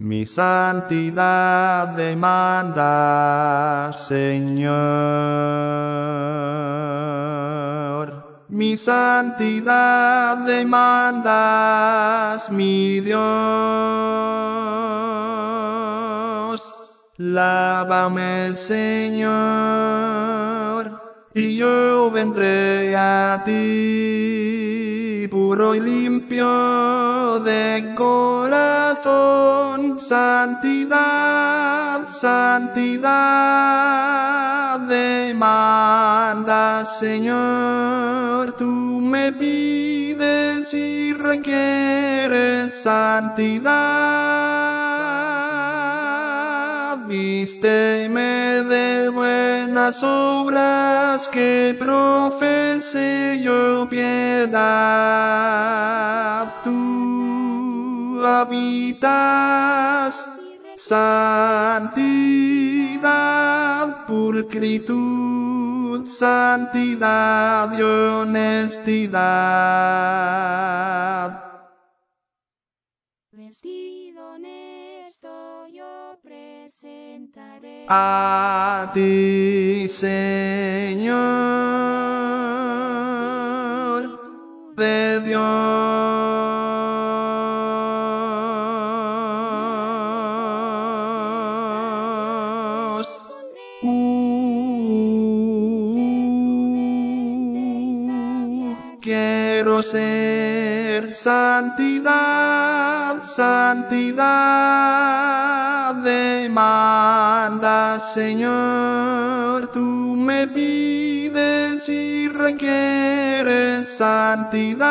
Mi santidad demanda, Señor. Mi santidad demandas, mi Dios. Lávame, Señor, y yo vendré a ti, puro y limpio de corazón. Santidad, santidad demanda, Señor, tú me pides y requieres santidad. Vísteme de buenas obras que profese yo piedad. Tú habitas santidad, pulcritud, santidad y honestidad. Vestido honesto yo presentaré A ti, Señor, de Dios. Ser santidad, santidad demanda, Señor, tú me pides y requieres santidad.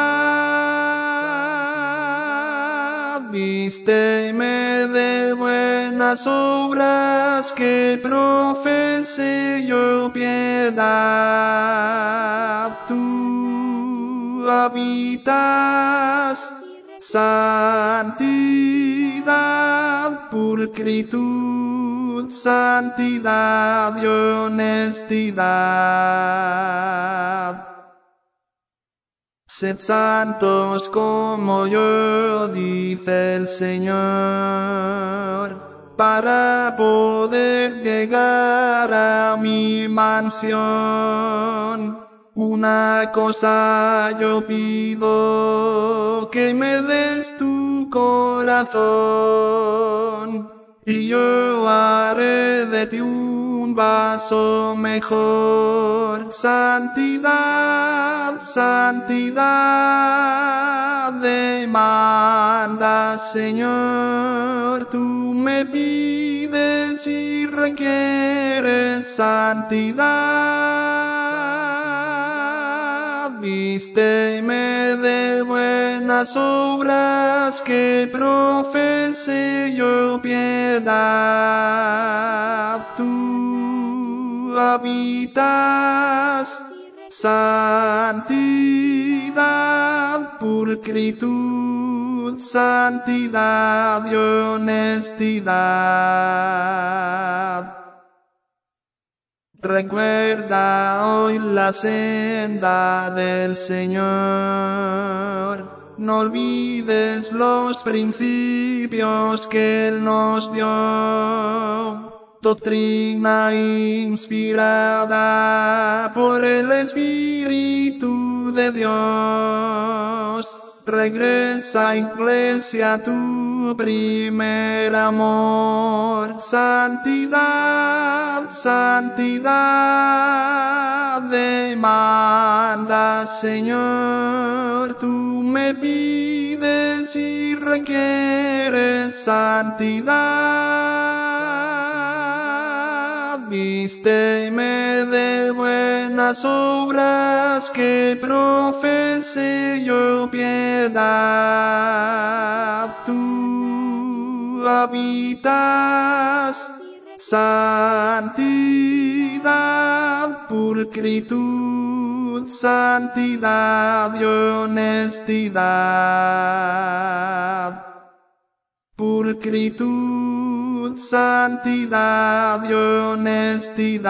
Vísteme de buenas obras que profese yo piedad. Habitas santidad, pulcritud, santidad y honestidad. Sed santos como yo, dice el Señor, para poder llegar a mi mansión. Una cosa yo pido, que me des tu corazón, y yo haré de ti un vaso mejor. Santidad, santidad demanda, Señor, tú me pides y requieres santidad. Buenas obras que profese yo piedad. Tú habitas santidad, pulcritud, santidad y honestidad. Recuerda hoy la senda del Señor. No olvides los principios que Él nos dio. Doctrina inspirada por el Espíritu de Dios. Regresa, iglesia, tu primer amor. Santidad, santidad demanda, Señor. Tú me pides y requieres santidad. Vísteme de buenas obras que profese yo piedad. Tú habitas santidad, pulcritud, santidad y honestidad. Pulcritud, santidad y honestidad.